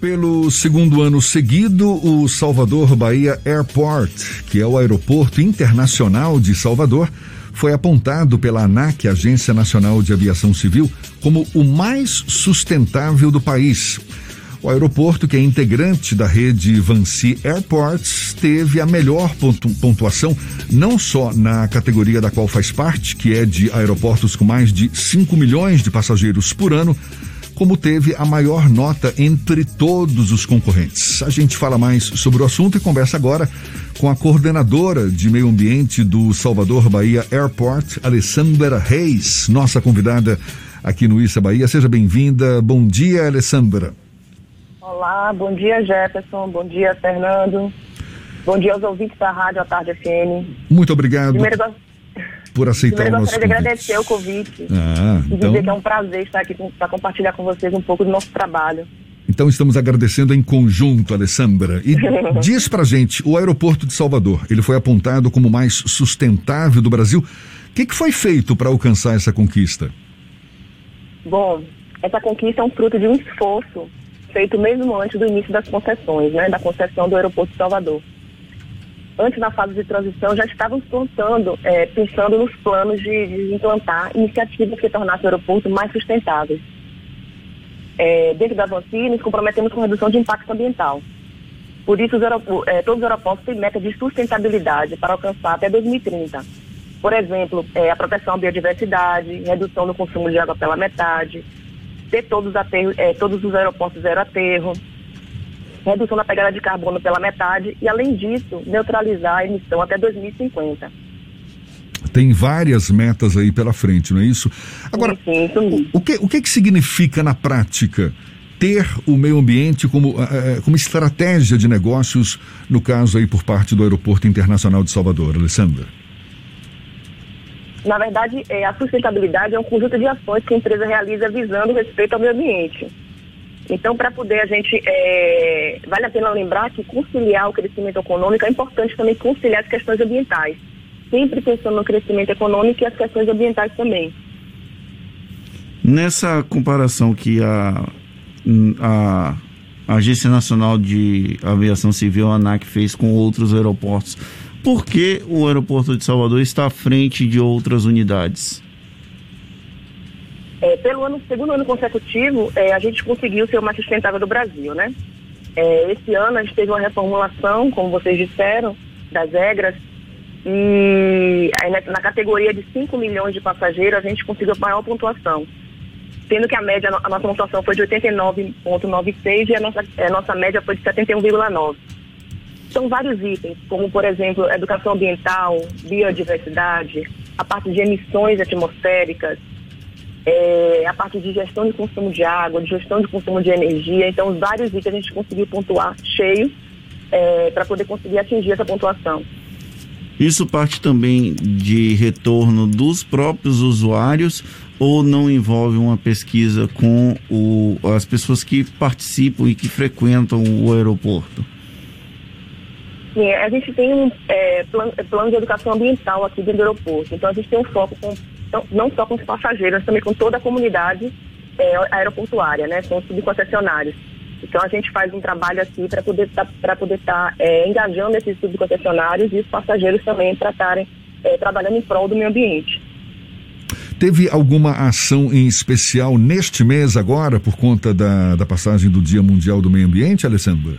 Pelo segundo ano seguido, o Salvador Bahia Airport, que é o aeroporto internacional de Salvador, foi apontado pela ANAC, Agência Nacional de Aviação Civil, como o mais sustentável do país. O aeroporto, que é integrante da rede Vancy Airports, teve a melhor pontuação, não só na categoria da qual faz parte, que é de aeroportos com mais de 5 milhões de passageiros por ano, como teve a maior nota entre todos os concorrentes. A gente fala mais sobre o assunto e conversa agora com a coordenadora de meio ambiente do Salvador Bahia Airport, Alessandra Reis, nossa convidada aqui no Issa Bahia. Seja bem-vinda. Bom dia, Alessandra. Olá, bom dia, Jefferson. Bom dia, Fernando. Bom dia aos ouvintes da Rádio à Tarde FM. Muito obrigado. Primeiro, por aceitar Primeiro, o nosso convite. gostaria de agradecer o convite ah, e então... dizer que é um prazer estar aqui para compartilhar com vocês um pouco do nosso trabalho. Então estamos agradecendo em conjunto, Alessandra. E diz pra gente, o aeroporto de Salvador, ele foi apontado como o mais sustentável do Brasil. O que, que foi feito para alcançar essa conquista? Bom, essa conquista é um fruto de um esforço feito mesmo antes do início das concessões, né, da concessão do aeroporto de Salvador antes da fase de transição, já estávamos pensando, é, pensando nos planos de, de, implantar iniciativas que tornassem o aeroporto mais sustentável. É, dentro da Avanci, nos comprometemos com redução de impacto ambiental. Por isso, os é, todos os aeroportos têm meta de sustentabilidade para alcançar até 2030. Por exemplo, é, a proteção à biodiversidade, redução do consumo de água pela metade, ter todos, é, todos os aeroportos zero aterro, redução da pegada de carbono pela metade e, além disso, neutralizar a emissão até 2050. Tem várias metas aí pela frente, não é isso? Agora, sim, sim, o, o, que, o que, que significa na prática ter o meio ambiente como, uh, como estratégia de negócios, no caso aí por parte do Aeroporto Internacional de Salvador, Alessandra? Na verdade, é, a sustentabilidade é um conjunto de ações que a empresa realiza visando o respeito ao meio ambiente. Então, para poder a gente, é, vale a pena lembrar que conciliar o crescimento econômico é importante também conciliar as questões ambientais, sempre pensando no crescimento econômico e as questões ambientais também. Nessa comparação que a, a, a Agência Nacional de Aviação Civil, a ANAC, fez com outros aeroportos, por que o aeroporto de Salvador está à frente de outras unidades? É, pelo ano, segundo ano consecutivo, é, a gente conseguiu ser o mais sustentável do Brasil, né? É, esse ano a gente teve uma reformulação, como vocês disseram, das regras, e aí, na, na, categoria de 5 milhões de passageiros a gente conseguiu a maior pontuação. Sendo que a média, a nossa pontuação foi de 89,96 e a nossa, a nossa média foi de 71,9. São vários itens, como por exemplo, educação ambiental, biodiversidade, a parte de emissões atmosféricas, é, a parte de gestão de consumo de água, de gestão de consumo de energia. Então, os vários itens a gente conseguiu pontuar cheio é, para poder conseguir atingir essa pontuação. Isso parte também de retorno dos próprios usuários ou não envolve uma pesquisa com o, as pessoas que participam e que frequentam o aeroporto? Sim, a gente tem um é, plano, plano de educação ambiental aqui dentro do aeroporto. Então, a gente tem um foco com não só com os passageiros, mas também com toda a comunidade é, aeroportuária, né? São subconcessionários. Então a gente faz um trabalho aqui para poder tá, para poder estar tá, é, engajando esses subconcessionários e os passageiros também para estarem é, trabalhando em prol do meio ambiente. Teve alguma ação em especial neste mês agora por conta da, da passagem do Dia Mundial do Meio Ambiente, Alessandra?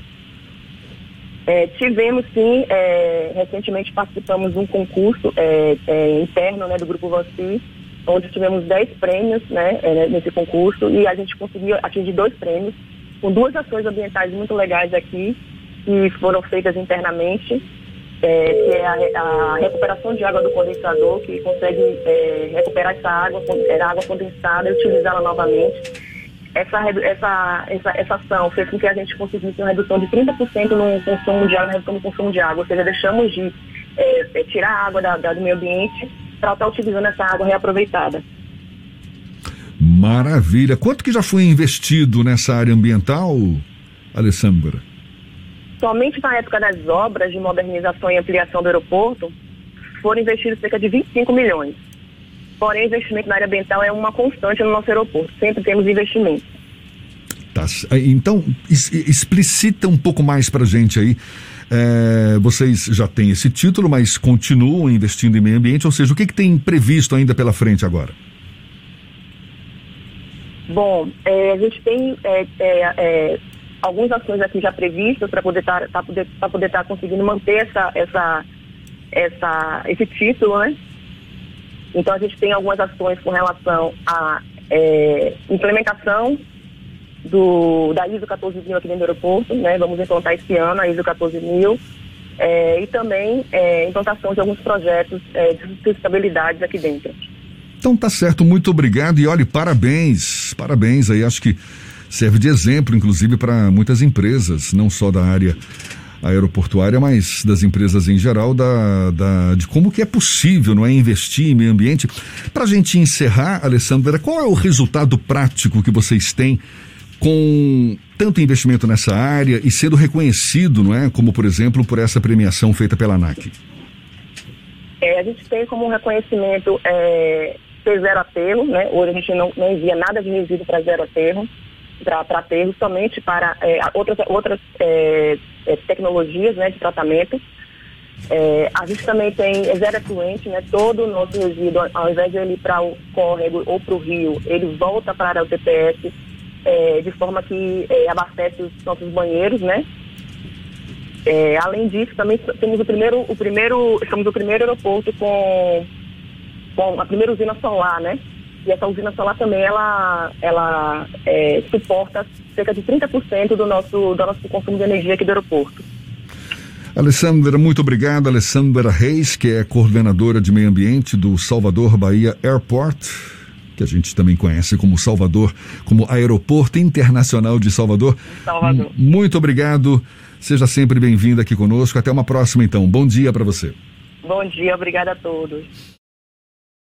É, tivemos sim, é, recentemente participamos de um concurso é, é interno né, do Grupo Vanci, onde tivemos 10 prêmios né, é, nesse concurso e a gente conseguiu atingir dois prêmios, com duas ações ambientais muito legais aqui, que foram feitas internamente, é, que é a, a, recuperação de água do condensador, que consegue recuperar essa água, água condensada e utilizá-la novamente essa, essa, essa, essa ação fez com que a gente conseguisse uma redução de 30% no consumo de água, na redução do consumo de água, ou seja, deixamos de é, é, tirar a água da, da, do meio ambiente para estar utilizando essa água reaproveitada. Maravilha. Quanto que já foi investido nessa área ambiental, Alessandra? Somente na época das obras de modernização e ampliação do aeroporto, foram investidos cerca de 25 milhões. Porém, investimento na área ambiental é uma constante no nosso aeroporto. Sempre temos investimento. Tá, então, explicita um pouco mais para gente aí. É, vocês já têm esse título, mas continuam investindo em meio ambiente, ou seja, o que, que tem previsto ainda pela frente agora? Bom, é, a gente tem é, é algumas ações aqui já previstas para poder estar tá, poder, poder estar tá conseguindo manter essa, essa, essa, esse título, né? Então a gente tem algumas ações com relação à é, implementação do, da ISO 14000 aqui dentro do aeroporto, né? Vamos implantar esse ano a ISO 14000 é, e também é, implantação de alguns projetos é, de sustentabilidade aqui dentro. Então tá certo, muito obrigado e olhe, parabéns, parabéns aí, acho que serve de exemplo, inclusive, para muitas empresas, não só da área aeroportuária, mas das empresas em geral, da, da, de como que é possível não é, investir em meio ambiente. Para a gente encerrar, Alessandra, qual é o resultado prático que vocês têm com tanto investimento nessa área e sendo reconhecido, não é, como por exemplo por essa premiação feita pela ANAC? É, a gente tem como reconhecimento é, ser zero aterro, né? Hoje a gente não, não envia nada de resíduo para zero aterro, para aterro, somente para é, outras, outras é, é, tecnologias né, de tratamento. É, a gente também tem zero efluente, né? Todo o nosso resíduo, ao invés de ele ir para o córrego ou para o rio, ele volta para o TPS é, de forma que é, abastece os nossos banheiros, né? É, além disso, também temos o primeiro, o primeiro, somos o primeiro aeroporto com, com a primeira usina solar, né? E essa usina solar também, ela, ela é, suporta cerca de 30% do nosso, do nosso consumo de energia aqui do aeroporto. Alessandra, muito obrigado. Alessandra Reis, que é coordenadora de meio ambiente do Salvador Bahia Airport, que a gente também conhece como Salvador, como Aeroporto Internacional de Salvador. Salvador. Muito obrigado. Seja sempre bem-vinda aqui conosco. Até uma próxima, então. Bom dia para você. Bom dia, obrigada a todos.